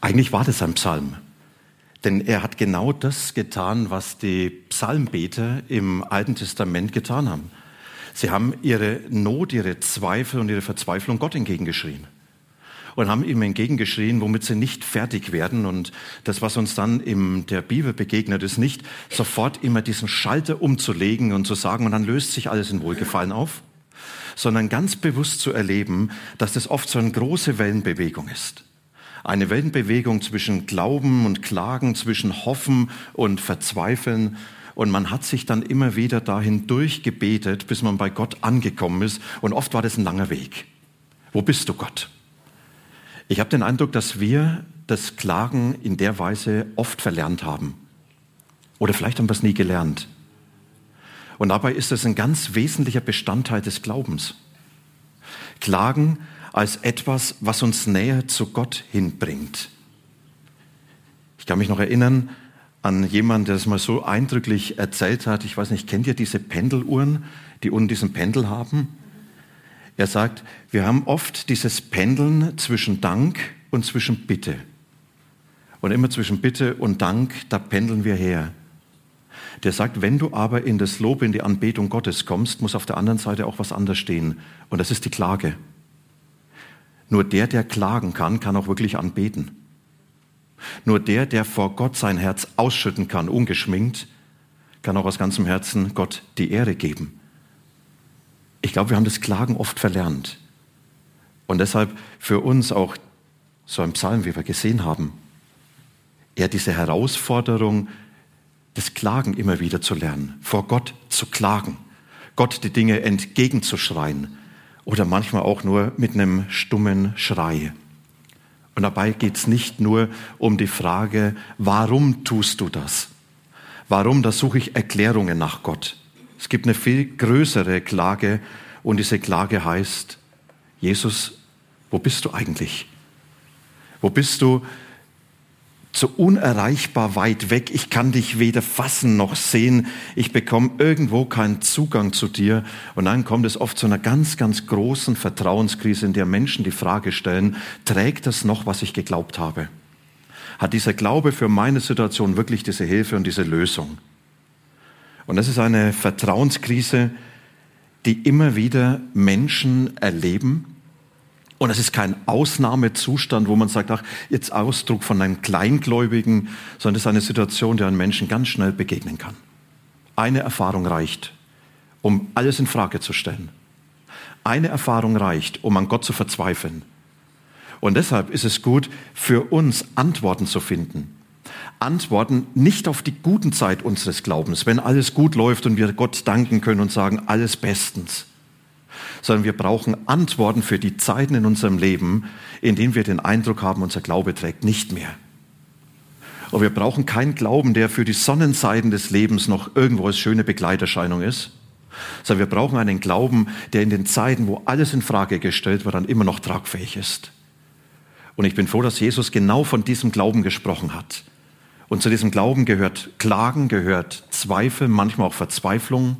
Eigentlich war das ein Psalm. Denn er hat genau das getan, was die Psalmbeter im Alten Testament getan haben. Sie haben ihre Not, ihre Zweifel und ihre Verzweiflung Gott entgegengeschrien. Und haben ihm entgegengeschrien, womit sie nicht fertig werden. Und das, was uns dann in der Bibel begegnet, ist nicht sofort immer diesen Schalter umzulegen und zu sagen, und dann löst sich alles in Wohlgefallen auf, sondern ganz bewusst zu erleben, dass das oft so eine große Wellenbewegung ist eine Wellenbewegung zwischen Glauben und Klagen, zwischen Hoffen und Verzweifeln. Und man hat sich dann immer wieder dahin durchgebetet, bis man bei Gott angekommen ist. Und oft war das ein langer Weg. Wo bist du, Gott? Ich habe den Eindruck, dass wir das Klagen in der Weise oft verlernt haben. Oder vielleicht haben wir es nie gelernt. Und dabei ist es ein ganz wesentlicher Bestandteil des Glaubens. Klagen als etwas, was uns näher zu Gott hinbringt. Ich kann mich noch erinnern an jemanden, der es mal so eindrücklich erzählt hat. Ich weiß nicht, kennt ihr diese Pendeluhren, die unten diesen Pendel haben? Er sagt, wir haben oft dieses Pendeln zwischen Dank und zwischen Bitte. Und immer zwischen Bitte und Dank, da pendeln wir her. Der sagt, wenn du aber in das Lob, in die Anbetung Gottes kommst, muss auf der anderen Seite auch was anderes stehen. Und das ist die Klage. Nur der, der klagen kann, kann auch wirklich anbeten. Nur der, der vor Gott sein Herz ausschütten kann, ungeschminkt, kann auch aus ganzem Herzen Gott die Ehre geben. Ich glaube, wir haben das Klagen oft verlernt. Und deshalb für uns auch so ein Psalm, wie wir gesehen haben, eher diese Herausforderung, das Klagen immer wieder zu lernen, vor Gott zu klagen, Gott die Dinge entgegenzuschreien, oder manchmal auch nur mit einem stummen Schrei. Und dabei geht es nicht nur um die Frage, warum tust du das? Warum, da suche ich Erklärungen nach Gott. Es gibt eine viel größere Klage und diese Klage heißt, Jesus, wo bist du eigentlich? Wo bist du, so unerreichbar weit weg. Ich kann dich weder fassen noch sehen. Ich bekomme irgendwo keinen Zugang zu dir. Und dann kommt es oft zu einer ganz, ganz großen Vertrauenskrise, in der Menschen die Frage stellen, trägt das noch, was ich geglaubt habe? Hat dieser Glaube für meine Situation wirklich diese Hilfe und diese Lösung? Und das ist eine Vertrauenskrise, die immer wieder Menschen erleben, und es ist kein Ausnahmezustand, wo man sagt, ach, jetzt Ausdruck von einem Kleingläubigen, sondern es ist eine Situation, der ein Menschen ganz schnell begegnen kann. Eine Erfahrung reicht, um alles in Frage zu stellen. Eine Erfahrung reicht, um an Gott zu verzweifeln. Und deshalb ist es gut, für uns Antworten zu finden. Antworten nicht auf die guten Zeit unseres Glaubens, wenn alles gut läuft und wir Gott danken können und sagen, alles bestens sondern wir brauchen Antworten für die Zeiten in unserem Leben, in denen wir den Eindruck haben, unser Glaube trägt nicht mehr. Und wir brauchen keinen Glauben, der für die Sonnenseiten des Lebens noch irgendwo als schöne Begleiterscheinung ist, sondern wir brauchen einen Glauben, der in den Zeiten, wo alles in Frage gestellt wird, dann immer noch tragfähig ist. Und ich bin froh, dass Jesus genau von diesem Glauben gesprochen hat. Und zu diesem Glauben gehört Klagen, gehört Zweifel, manchmal auch Verzweiflung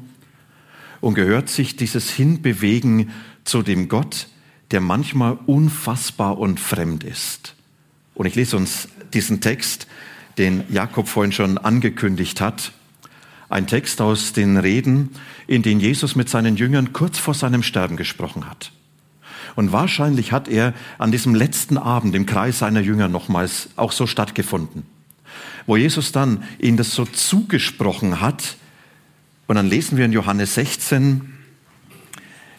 und gehört sich dieses Hinbewegen zu dem Gott, der manchmal unfassbar und fremd ist. Und ich lese uns diesen Text, den Jakob vorhin schon angekündigt hat. Ein Text aus den Reden, in denen Jesus mit seinen Jüngern kurz vor seinem Sterben gesprochen hat. Und wahrscheinlich hat er an diesem letzten Abend im Kreis seiner Jünger nochmals auch so stattgefunden, wo Jesus dann ihnen das so zugesprochen hat, und dann lesen wir in Johannes 16,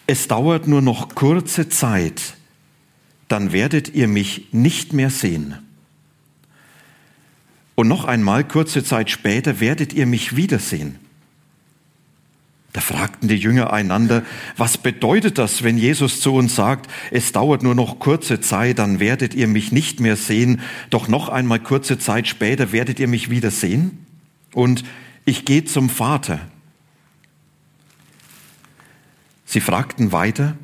es dauert nur noch kurze Zeit, dann werdet ihr mich nicht mehr sehen. Und noch einmal, kurze Zeit später, werdet ihr mich wiedersehen. Da fragten die Jünger einander, was bedeutet das, wenn Jesus zu uns sagt, es dauert nur noch kurze Zeit, dann werdet ihr mich nicht mehr sehen, doch noch einmal kurze Zeit später werdet ihr mich wieder sehen? Und ich gehe zum Vater. Sie fragten weiter,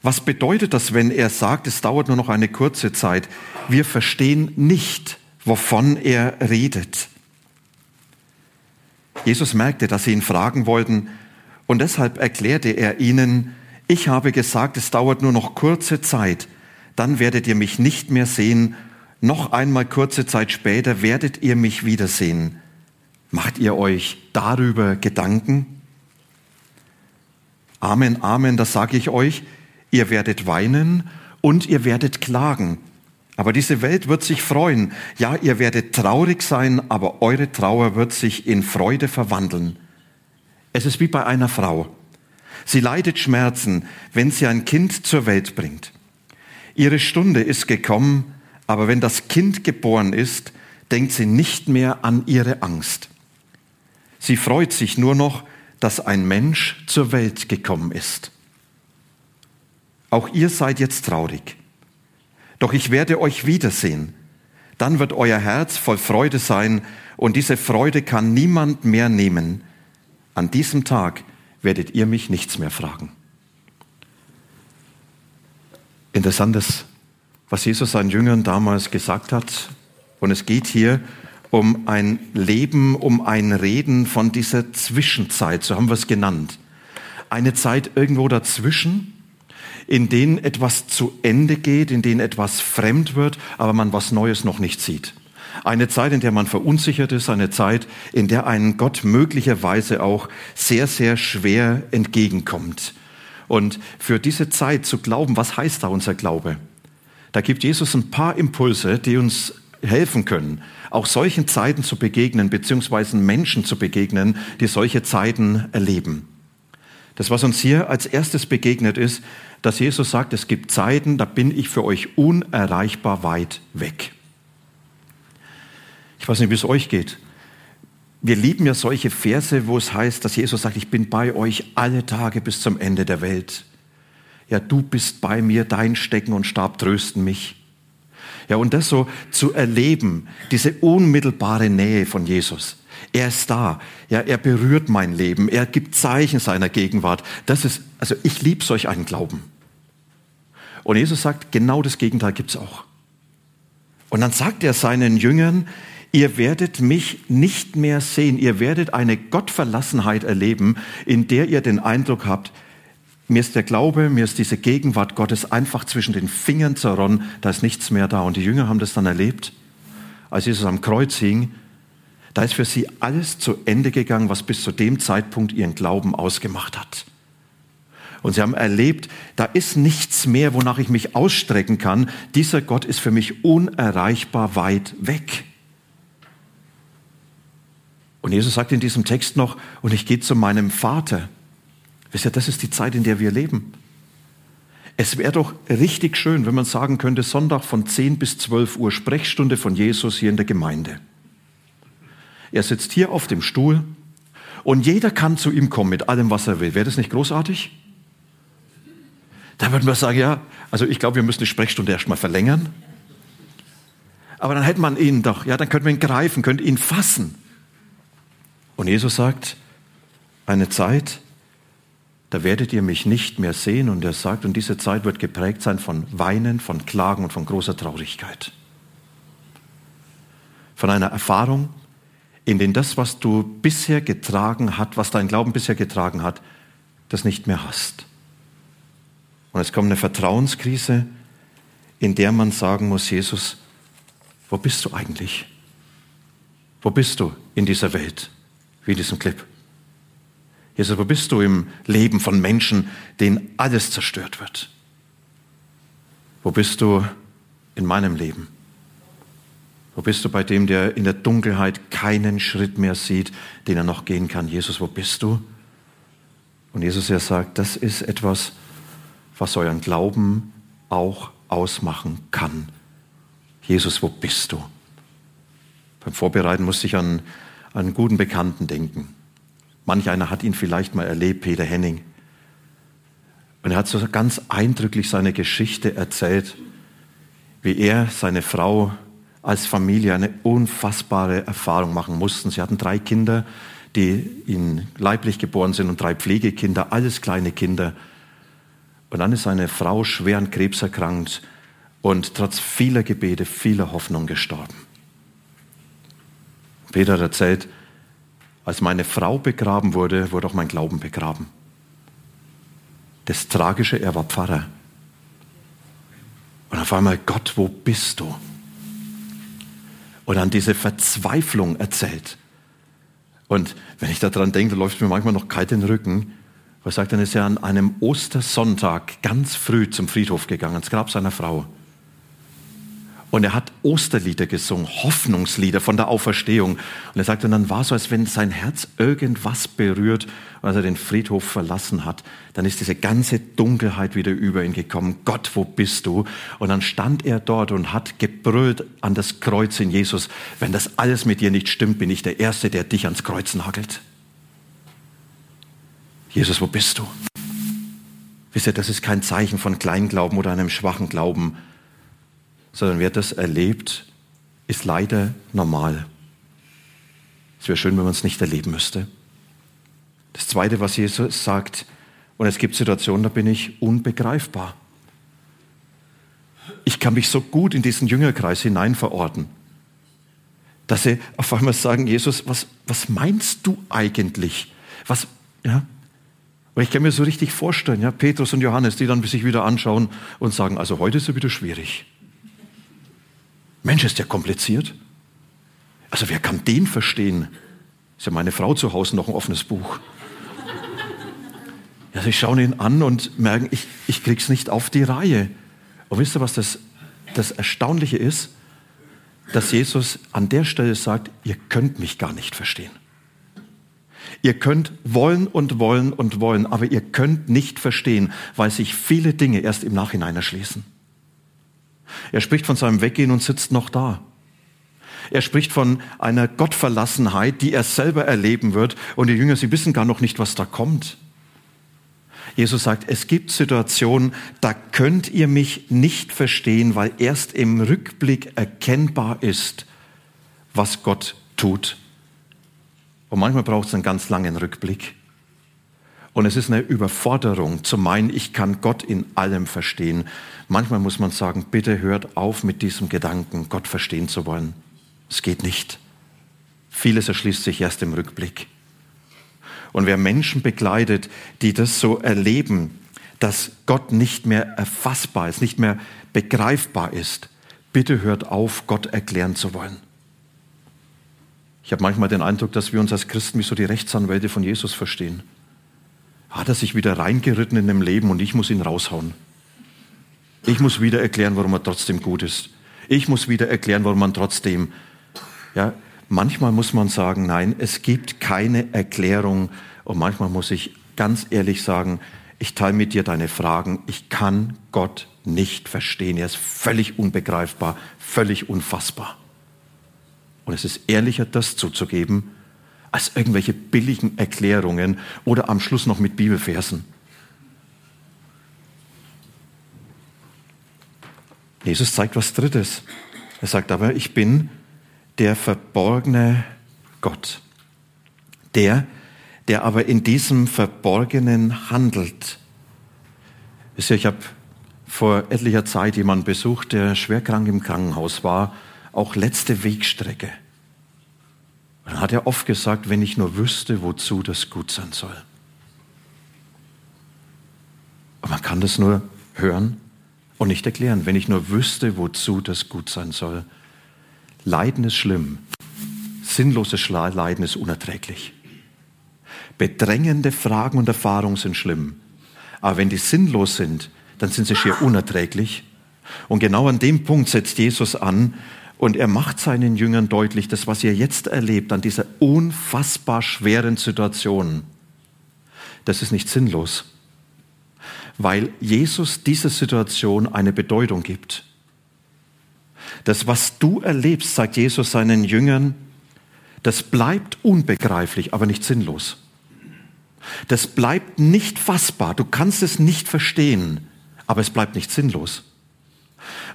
was bedeutet das, wenn er sagt, es dauert nur noch eine kurze Zeit? Wir verstehen nicht, wovon er redet. Jesus merkte, dass sie ihn fragen wollten, und deshalb erklärte er ihnen, ich habe gesagt, es dauert nur noch kurze Zeit, dann werdet ihr mich nicht mehr sehen, noch einmal kurze Zeit später werdet ihr mich wiedersehen. Macht ihr euch darüber Gedanken? Amen, Amen, das sage ich euch, ihr werdet weinen und ihr werdet klagen. Aber diese Welt wird sich freuen. Ja, ihr werdet traurig sein, aber eure Trauer wird sich in Freude verwandeln. Es ist wie bei einer Frau. Sie leidet Schmerzen, wenn sie ein Kind zur Welt bringt. Ihre Stunde ist gekommen, aber wenn das Kind geboren ist, denkt sie nicht mehr an ihre Angst. Sie freut sich nur noch, dass ein Mensch zur Welt gekommen ist. Auch ihr seid jetzt traurig. Doch ich werde euch wiedersehen. Dann wird euer Herz voll Freude sein und diese Freude kann niemand mehr nehmen an diesem Tag werdet ihr mich nichts mehr fragen. Interessantes, was Jesus seinen Jüngern damals gesagt hat. Und es geht hier um ein Leben, um ein Reden von dieser Zwischenzeit, so haben wir es genannt. Eine Zeit irgendwo dazwischen, in denen etwas zu Ende geht, in denen etwas fremd wird, aber man was Neues noch nicht sieht. Eine Zeit, in der man verunsichert ist, eine Zeit, in der einen Gott möglicherweise auch sehr, sehr schwer entgegenkommt. Und für diese Zeit zu glauben, was heißt da unser Glaube? Da gibt Jesus ein paar Impulse, die uns helfen können, auch solchen Zeiten zu begegnen, beziehungsweise Menschen zu begegnen, die solche Zeiten erleben. Das, was uns hier als erstes begegnet ist, dass Jesus sagt, es gibt Zeiten, da bin ich für euch unerreichbar weit weg. Ich weiß nicht, wie es euch geht. Wir lieben ja solche Verse, wo es heißt, dass Jesus sagt, ich bin bei euch alle Tage bis zum Ende der Welt. Ja, du bist bei mir, dein Stecken und Stab trösten mich. Ja, und das so zu erleben, diese unmittelbare Nähe von Jesus. Er ist da. Ja, er berührt mein Leben. Er gibt Zeichen seiner Gegenwart. Das ist, also ich liebe solch einen Glauben. Und Jesus sagt, genau das Gegenteil gibt's auch. Und dann sagt er seinen Jüngern, Ihr werdet mich nicht mehr sehen. Ihr werdet eine Gottverlassenheit erleben, in der ihr den Eindruck habt, mir ist der Glaube, mir ist diese Gegenwart Gottes einfach zwischen den Fingern zerronnen, da ist nichts mehr da. Und die Jünger haben das dann erlebt, als Jesus am Kreuz hing. Da ist für sie alles zu Ende gegangen, was bis zu dem Zeitpunkt ihren Glauben ausgemacht hat. Und sie haben erlebt, da ist nichts mehr, wonach ich mich ausstrecken kann. Dieser Gott ist für mich unerreichbar weit weg. Und Jesus sagt in diesem Text noch, und ich gehe zu meinem Vater. Wisst ihr, das ist die Zeit, in der wir leben. Es wäre doch richtig schön, wenn man sagen könnte, Sonntag von 10 bis 12 Uhr Sprechstunde von Jesus hier in der Gemeinde. Er sitzt hier auf dem Stuhl und jeder kann zu ihm kommen mit allem, was er will. Wäre das nicht großartig? Da würden wir sagen, ja, also ich glaube, wir müssen die Sprechstunde erstmal verlängern. Aber dann hätte man ihn doch, ja, dann könnten wir ihn greifen, könnte ihn fassen. Und Jesus sagt, eine Zeit, da werdet ihr mich nicht mehr sehen. Und er sagt, und diese Zeit wird geprägt sein von Weinen, von Klagen und von großer Traurigkeit. Von einer Erfahrung, in der das, was du bisher getragen hat, was dein Glauben bisher getragen hat, das nicht mehr hast. Und es kommt eine Vertrauenskrise, in der man sagen muss, Jesus, wo bist du eigentlich? Wo bist du in dieser Welt? wie in diesem Clip. Jesus, wo bist du im Leben von Menschen, denen alles zerstört wird? Wo bist du in meinem Leben? Wo bist du bei dem, der in der Dunkelheit keinen Schritt mehr sieht, den er noch gehen kann? Jesus, wo bist du? Und Jesus, er sagt, das ist etwas, was euren Glauben auch ausmachen kann. Jesus, wo bist du? Beim Vorbereiten musste ich an einen guten Bekannten denken. Manch einer hat ihn vielleicht mal erlebt, Peter Henning. Und er hat so ganz eindrücklich seine Geschichte erzählt, wie er, seine Frau als Familie eine unfassbare Erfahrung machen mussten. Sie hatten drei Kinder, die ihnen leiblich geboren sind und drei Pflegekinder, alles kleine Kinder. Und dann ist seine Frau schwer an Krebs erkrankt und trotz vieler Gebete, vieler Hoffnung gestorben. Peter erzählt, als meine Frau begraben wurde, wurde auch mein Glauben begraben. Das Tragische, er war Pfarrer. Und auf einmal, Gott, wo bist du? Und dann diese Verzweiflung erzählt. Und wenn ich daran denke, läuft mir manchmal noch kalt den Rücken. Was sagt, dann ist er an einem Ostersonntag ganz früh zum Friedhof gegangen, ins Grab seiner Frau. Und er hat Osterlieder gesungen, Hoffnungslieder von der Auferstehung. Und er sagte, und dann war es so, als wenn sein Herz irgendwas berührt. Als er den Friedhof verlassen hat, dann ist diese ganze Dunkelheit wieder über ihn gekommen. Gott, wo bist du? Und dann stand er dort und hat gebrüllt an das Kreuz in Jesus. Wenn das alles mit dir nicht stimmt, bin ich der Erste, der dich ans Kreuz nagelt. Jesus, wo bist du? Wisst ihr, das ist kein Zeichen von Kleinglauben oder einem schwachen Glauben sondern wer das erlebt, ist leider normal. Es wäre schön, wenn man es nicht erleben müsste. Das Zweite, was Jesus sagt, und es gibt Situationen, da bin ich unbegreifbar. Ich kann mich so gut in diesen Jüngerkreis hinein verorten, dass sie auf einmal sagen, Jesus, was, was meinst du eigentlich? Was, ja? Und ich kann mir so richtig vorstellen, ja, Petrus und Johannes, die dann sich wieder anschauen und sagen, also heute ist es wieder schwierig. Mensch, ist der kompliziert. Also wer kann den verstehen? Ist ja meine Frau zu Hause noch ein offenes Buch. Ja, sie schauen ihn an und merken, ich, ich krieg's nicht auf die Reihe. Und wisst ihr, was das, das Erstaunliche ist? Dass Jesus an der Stelle sagt, ihr könnt mich gar nicht verstehen. Ihr könnt wollen und wollen und wollen, aber ihr könnt nicht verstehen, weil sich viele Dinge erst im Nachhinein erschließen. Er spricht von seinem Weggehen und sitzt noch da. Er spricht von einer Gottverlassenheit, die er selber erleben wird. Und die Jünger, sie wissen gar noch nicht, was da kommt. Jesus sagt, es gibt Situationen, da könnt ihr mich nicht verstehen, weil erst im Rückblick erkennbar ist, was Gott tut. Und manchmal braucht es einen ganz langen Rückblick. Und es ist eine Überforderung zu meinen, ich kann Gott in allem verstehen. Manchmal muss man sagen, bitte hört auf mit diesem Gedanken, Gott verstehen zu wollen. Es geht nicht. Vieles erschließt sich erst im Rückblick. Und wer Menschen begleitet, die das so erleben, dass Gott nicht mehr erfassbar ist, nicht mehr begreifbar ist, bitte hört auf, Gott erklären zu wollen. Ich habe manchmal den Eindruck, dass wir uns als Christen wie so die Rechtsanwälte von Jesus verstehen hat er sich wieder reingeritten in dem Leben und ich muss ihn raushauen. Ich muss wieder erklären, warum er trotzdem gut ist. Ich muss wieder erklären, warum man trotzdem, ja, manchmal muss man sagen, nein, es gibt keine Erklärung und manchmal muss ich ganz ehrlich sagen, ich teile mit dir deine Fragen. Ich kann Gott nicht verstehen. Er ist völlig unbegreifbar, völlig unfassbar. Und es ist ehrlicher, das zuzugeben, als irgendwelche billigen Erklärungen oder am Schluss noch mit Bibelversen. Jesus zeigt was Drittes. Er sagt aber, ich bin der verborgene Gott. Der, der aber in diesem Verborgenen handelt. Ich habe vor etlicher Zeit jemanden besucht, der schwerkrank im Krankenhaus war, auch letzte Wegstrecke. Dann hat er oft gesagt, wenn ich nur wüsste, wozu das gut sein soll. Und man kann das nur hören und nicht erklären, wenn ich nur wüsste, wozu das gut sein soll. Leiden ist schlimm. Sinnloses Leiden ist unerträglich. Bedrängende Fragen und Erfahrungen sind schlimm. Aber wenn die sinnlos sind, dann sind sie schier unerträglich. Und genau an dem Punkt setzt Jesus an und er macht seinen Jüngern deutlich, das, was ihr jetzt erlebt an dieser unfassbar schweren Situation, das ist nicht sinnlos, weil Jesus dieser Situation eine Bedeutung gibt. Das, was du erlebst, sagt Jesus seinen Jüngern, das bleibt unbegreiflich, aber nicht sinnlos. Das bleibt nicht fassbar. Du kannst es nicht verstehen, aber es bleibt nicht sinnlos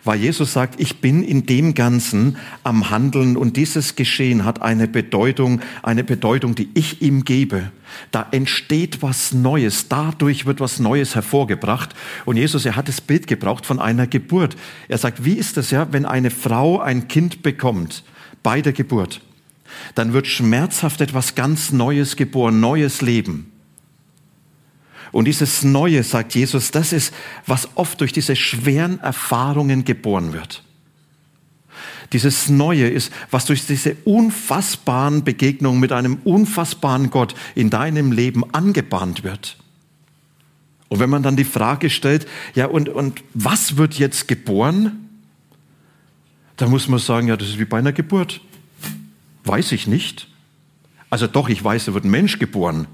weil Jesus sagt, ich bin in dem Ganzen am Handeln und dieses Geschehen hat eine Bedeutung, eine Bedeutung, die ich ihm gebe. Da entsteht was Neues, dadurch wird was Neues hervorgebracht. Und Jesus, er hat das Bild gebraucht von einer Geburt. Er sagt, wie ist das ja, wenn eine Frau ein Kind bekommt bei der Geburt? Dann wird schmerzhaft etwas ganz Neues geboren, neues Leben. Und dieses Neue, sagt Jesus, das ist, was oft durch diese schweren Erfahrungen geboren wird. Dieses Neue ist, was durch diese unfassbaren Begegnungen mit einem unfassbaren Gott in deinem Leben angebahnt wird. Und wenn man dann die Frage stellt, ja, und, und was wird jetzt geboren? Da muss man sagen, ja, das ist wie bei einer Geburt. Weiß ich nicht. Also doch, ich weiß, da wird ein Mensch geboren.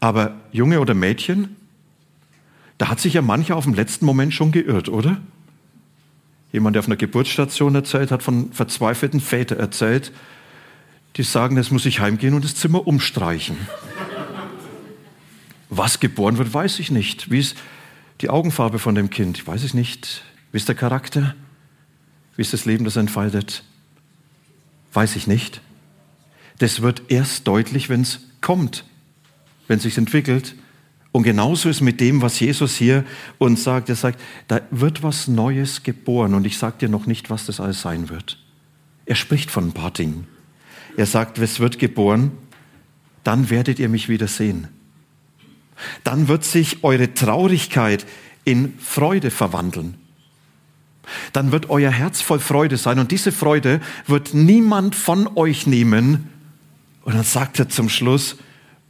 Aber Junge oder Mädchen, da hat sich ja mancher auf dem letzten Moment schon geirrt, oder? Jemand, der auf einer Geburtsstation erzählt, hat von verzweifelten Vätern erzählt, die sagen, jetzt muss ich heimgehen und das Zimmer umstreichen. Was geboren wird, weiß ich nicht. Wie ist die Augenfarbe von dem Kind? Weiß ich nicht. Wie ist der Charakter? Wie ist das Leben, das entfaltet? Weiß ich nicht. Das wird erst deutlich, wenn es kommt wenn es sich entwickelt. Und genauso ist mit dem, was Jesus hier uns sagt. Er sagt, da wird was Neues geboren und ich sage dir noch nicht, was das alles sein wird. Er spricht von ein paar Dingen. Er sagt, es wird geboren, dann werdet ihr mich wieder sehen. Dann wird sich eure Traurigkeit in Freude verwandeln. Dann wird euer Herz voll Freude sein und diese Freude wird niemand von euch nehmen. Und dann sagt er zum Schluss,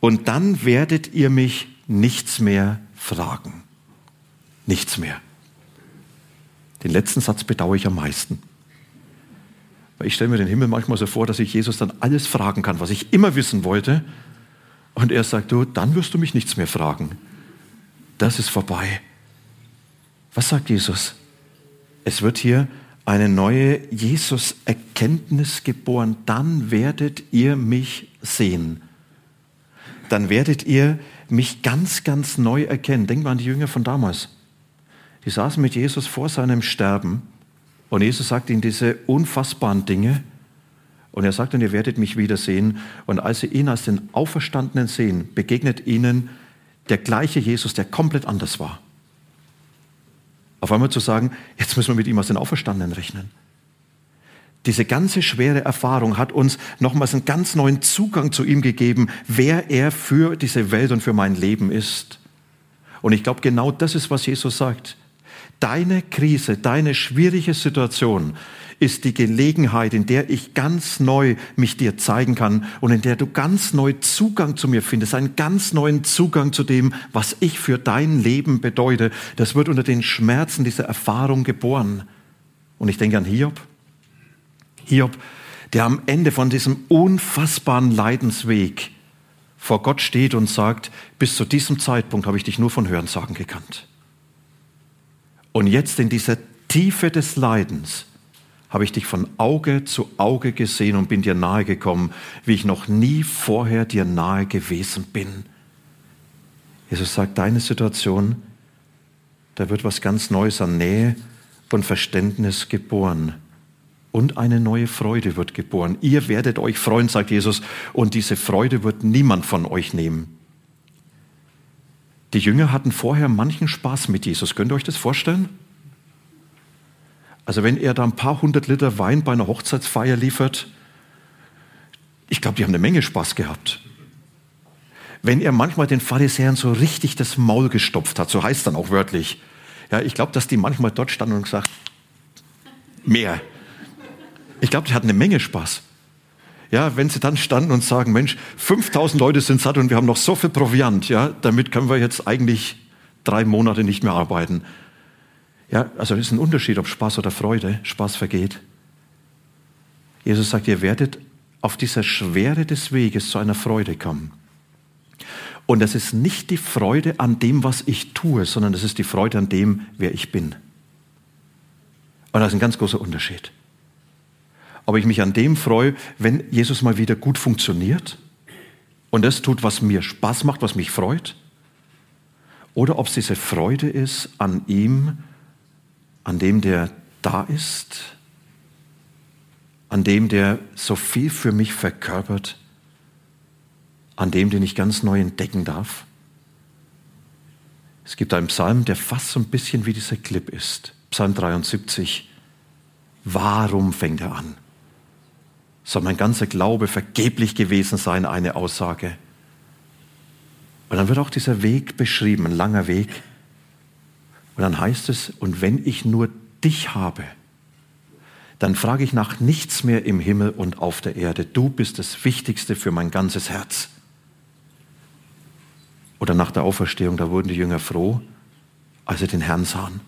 und dann werdet ihr mich nichts mehr fragen. Nichts mehr. Den letzten Satz bedauere ich am meisten. Weil ich stelle mir den Himmel manchmal so vor, dass ich Jesus dann alles fragen kann, was ich immer wissen wollte. Und er sagt, du, dann wirst du mich nichts mehr fragen. Das ist vorbei. Was sagt Jesus? Es wird hier eine neue Jesus-Erkenntnis geboren. Dann werdet ihr mich sehen dann werdet ihr mich ganz, ganz neu erkennen. Denkt mal an die Jünger von damals. Die saßen mit Jesus vor seinem Sterben und Jesus sagt ihnen diese unfassbaren Dinge. Und er sagt, und ihr werdet mich wiedersehen. Und als sie ihn als den Auferstandenen sehen, begegnet ihnen der gleiche Jesus, der komplett anders war. Auf einmal zu sagen, jetzt müssen wir mit ihm als den Auferstandenen rechnen. Diese ganze schwere Erfahrung hat uns nochmals einen ganz neuen Zugang zu ihm gegeben, wer er für diese Welt und für mein Leben ist. Und ich glaube, genau das ist, was Jesus sagt. Deine Krise, deine schwierige Situation ist die Gelegenheit, in der ich ganz neu mich dir zeigen kann und in der du ganz neu Zugang zu mir findest, einen ganz neuen Zugang zu dem, was ich für dein Leben bedeute. Das wird unter den Schmerzen dieser Erfahrung geboren. Und ich denke an Hiob. Hiob, der am Ende von diesem unfassbaren Leidensweg vor Gott steht und sagt, bis zu diesem Zeitpunkt habe ich dich nur von Hörensagen gekannt. Und jetzt in dieser Tiefe des Leidens habe ich dich von Auge zu Auge gesehen und bin dir nahe gekommen, wie ich noch nie vorher dir nahe gewesen bin. Jesus sagt, deine Situation, da wird was ganz Neues an Nähe und Verständnis geboren und eine neue Freude wird geboren. Ihr werdet euch freuen, sagt Jesus, und diese Freude wird niemand von euch nehmen. Die Jünger hatten vorher manchen Spaß mit Jesus. Könnt ihr euch das vorstellen? Also wenn er da ein paar hundert Liter Wein bei einer Hochzeitsfeier liefert, ich glaube, die haben eine Menge Spaß gehabt. Wenn er manchmal den Pharisäern so richtig das Maul gestopft hat, so heißt dann auch wörtlich, ja, ich glaube, dass die manchmal dort standen und gesagt, mehr, ich glaube, die hatten eine Menge Spaß. Ja, wenn sie dann standen und sagen, Mensch, 5000 Leute sind satt und wir haben noch so viel Proviant, ja, damit können wir jetzt eigentlich drei Monate nicht mehr arbeiten. Ja, also es ist ein Unterschied, ob Spaß oder Freude, Spaß vergeht. Jesus sagt, ihr werdet auf dieser Schwere des Weges zu einer Freude kommen. Und das ist nicht die Freude an dem, was ich tue, sondern das ist die Freude an dem, wer ich bin. Und das ist ein ganz großer Unterschied ob ich mich an dem freue, wenn Jesus mal wieder gut funktioniert und das tut, was mir Spaß macht, was mich freut, oder ob es diese Freude ist an ihm, an dem, der da ist, an dem, der so viel für mich verkörpert, an dem, den ich ganz neu entdecken darf. Es gibt einen Psalm, der fast so ein bisschen wie dieser Clip ist. Psalm 73. Warum fängt er an? Soll mein ganzer Glaube vergeblich gewesen sein, eine Aussage? Und dann wird auch dieser Weg beschrieben, ein langer Weg. Und dann heißt es, und wenn ich nur dich habe, dann frage ich nach nichts mehr im Himmel und auf der Erde. Du bist das Wichtigste für mein ganzes Herz. Oder nach der Auferstehung, da wurden die Jünger froh, als sie den Herrn sahen.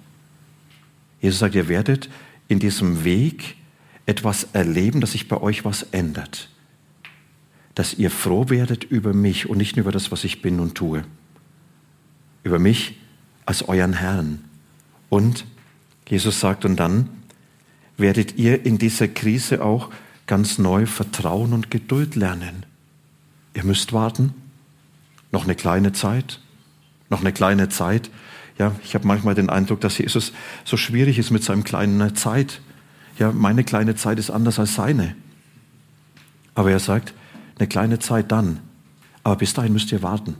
Jesus sagt, ihr werdet in diesem Weg etwas erleben, dass sich bei euch was ändert. Dass ihr froh werdet über mich und nicht nur über das, was ich bin und tue. Über mich als euren Herrn. Und Jesus sagt, und dann werdet ihr in dieser Krise auch ganz neu Vertrauen und Geduld lernen. Ihr müsst warten. Noch eine kleine Zeit. Noch eine kleine Zeit. Ja, ich habe manchmal den Eindruck, dass Jesus so schwierig ist mit seinem kleinen Zeit. Ja, meine kleine Zeit ist anders als seine. Aber er sagt, eine kleine Zeit dann. Aber bis dahin müsst ihr warten.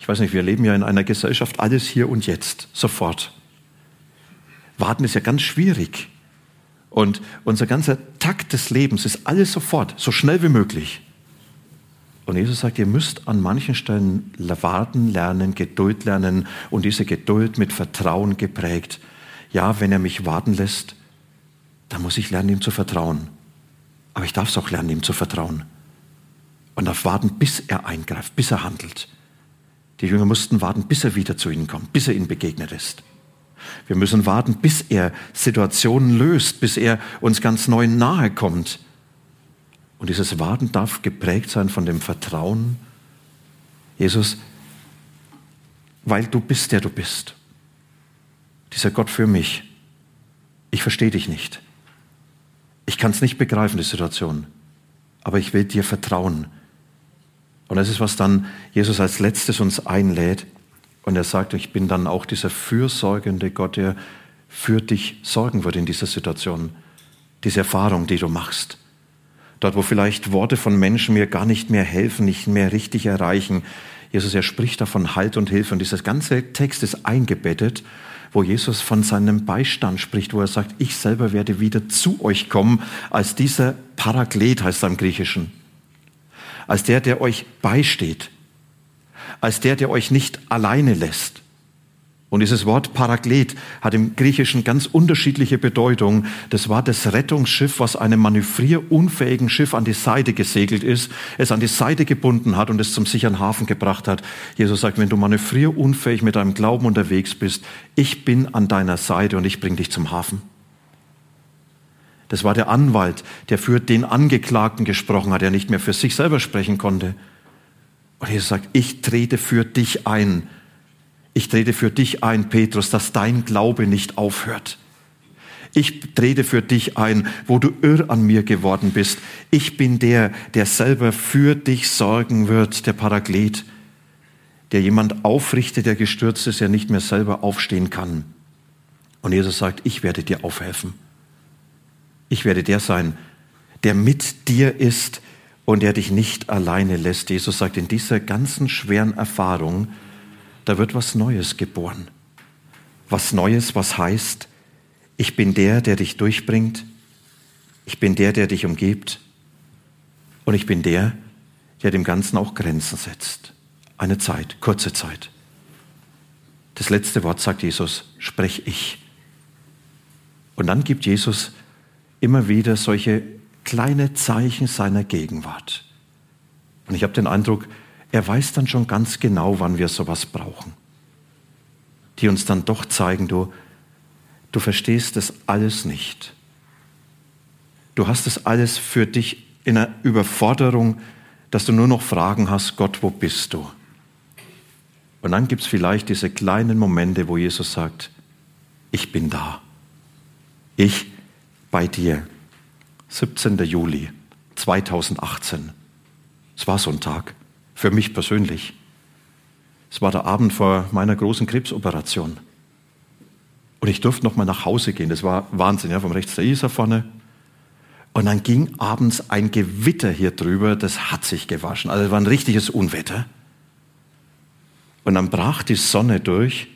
Ich weiß nicht, wir leben ja in einer Gesellschaft, alles hier und jetzt, sofort. Warten ist ja ganz schwierig. Und unser ganzer Takt des Lebens ist alles sofort, so schnell wie möglich. Und Jesus sagt, ihr müsst an manchen Stellen warten lernen, Geduld lernen und diese Geduld mit Vertrauen geprägt. Ja, wenn er mich warten lässt, dann muss ich lernen, ihm zu vertrauen. Aber ich darf es auch lernen, ihm zu vertrauen. Und darf warten, bis er eingreift, bis er handelt. Die Jünger mussten warten, bis er wieder zu ihnen kommt, bis er ihnen begegnet ist. Wir müssen warten, bis er Situationen löst, bis er uns ganz neu nahe kommt. Und dieses Warten darf geprägt sein von dem Vertrauen, Jesus, weil du bist, der du bist. Dieser Gott für mich. Ich verstehe dich nicht. Ich kann es nicht begreifen, die Situation. Aber ich will dir vertrauen. Und das ist, was dann Jesus als letztes uns einlädt. Und er sagt, ich bin dann auch dieser fürsorgende Gott, der für dich sorgen wird in dieser Situation. Diese Erfahrung, die du machst. Dort, wo vielleicht Worte von Menschen mir gar nicht mehr helfen, nicht mehr richtig erreichen. Jesus, er spricht davon Halt und Hilfe. Und dieser ganze Text ist eingebettet, wo Jesus von seinem Beistand spricht, wo er sagt, ich selber werde wieder zu euch kommen, als dieser Paraklet heißt er im Griechischen. Als der, der euch beisteht als der, der euch nicht alleine lässt. Und dieses Wort Paraklet hat im Griechischen ganz unterschiedliche Bedeutung. Das war das Rettungsschiff, was einem manövrierunfähigen Schiff an die Seite gesegelt ist, es an die Seite gebunden hat und es zum sicheren Hafen gebracht hat. Jesus sagt, wenn du manövrierunfähig mit deinem Glauben unterwegs bist, ich bin an deiner Seite und ich bring dich zum Hafen. Das war der Anwalt, der für den Angeklagten gesprochen hat, der nicht mehr für sich selber sprechen konnte. Und Jesus sagt, ich trete für dich ein. Ich trete für dich ein, Petrus, dass dein Glaube nicht aufhört. Ich trete für dich ein, wo du irr an mir geworden bist. Ich bin der, der selber für dich sorgen wird, der Paraklet, der jemand aufrichtet, der gestürzt ist, der nicht mehr selber aufstehen kann. Und Jesus sagt, ich werde dir aufhelfen. Ich werde der sein, der mit dir ist, und der dich nicht alleine lässt. Jesus sagt, in dieser ganzen schweren Erfahrung, da wird was Neues geboren. Was Neues, was heißt, ich bin der, der dich durchbringt, ich bin der, der dich umgibt und ich bin der, der dem Ganzen auch Grenzen setzt. Eine Zeit, kurze Zeit. Das letzte Wort sagt Jesus, sprech ich. Und dann gibt Jesus immer wieder solche kleine Zeichen seiner Gegenwart. Und ich habe den Eindruck, er weiß dann schon ganz genau, wann wir sowas brauchen. Die uns dann doch zeigen, du, du verstehst das alles nicht. Du hast es alles für dich in einer Überforderung, dass du nur noch Fragen hast, Gott, wo bist du? Und dann gibt es vielleicht diese kleinen Momente, wo Jesus sagt, ich bin da. Ich bei dir. 17. Juli 2018. Es war so ein Tag, für mich persönlich. Es war der Abend vor meiner großen Krebsoperation. Und ich durfte noch mal nach Hause gehen. Das war Wahnsinn, ja, vom rechts der Isar vorne. Und dann ging abends ein Gewitter hier drüber, das hat sich gewaschen. Also es war ein richtiges Unwetter. Und dann brach die Sonne durch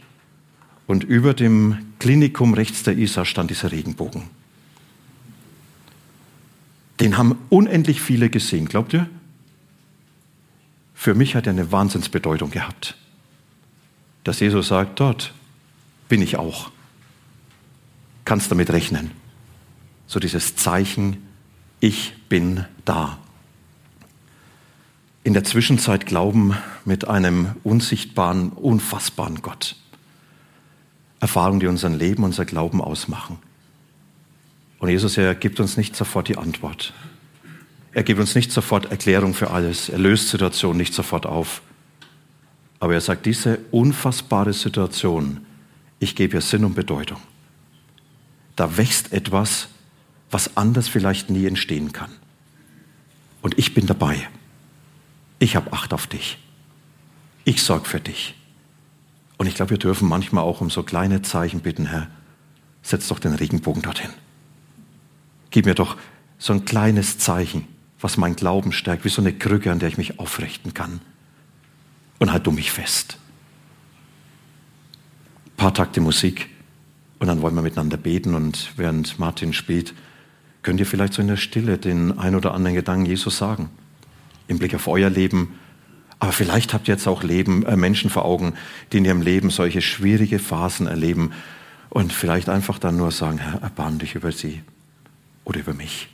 und über dem Klinikum rechts der Isar stand dieser Regenbogen. Den haben unendlich viele gesehen, glaubt ihr? Für mich hat er eine Wahnsinnsbedeutung gehabt. Dass Jesus sagt, dort bin ich auch. Kannst damit rechnen. So dieses Zeichen, ich bin da. In der Zwischenzeit glauben mit einem unsichtbaren, unfassbaren Gott. Erfahrungen, die unser Leben, unser Glauben ausmachen. Und Jesus, er gibt uns nicht sofort die Antwort. Er gibt uns nicht sofort Erklärung für alles. Er löst Situationen nicht sofort auf. Aber er sagt, diese unfassbare Situation, ich gebe ihr Sinn und Bedeutung. Da wächst etwas, was anders vielleicht nie entstehen kann. Und ich bin dabei. Ich habe Acht auf dich. Ich sorge für dich. Und ich glaube, wir dürfen manchmal auch um so kleine Zeichen bitten, Herr, setz doch den Regenbogen dorthin. Gib mir doch so ein kleines Zeichen, was mein Glauben stärkt, wie so eine Krücke, an der ich mich aufrichten kann. Und halt du mich fest. Ein paar Takte Musik und dann wollen wir miteinander beten und während Martin spielt, könnt ihr vielleicht so in der Stille den ein oder anderen Gedanken Jesus sagen. Im Blick auf euer Leben. Aber vielleicht habt ihr jetzt auch Leben, äh, Menschen vor Augen, die in ihrem Leben solche schwierige Phasen erleben und vielleicht einfach dann nur sagen, Herr, erbarm dich über sie oder über mich.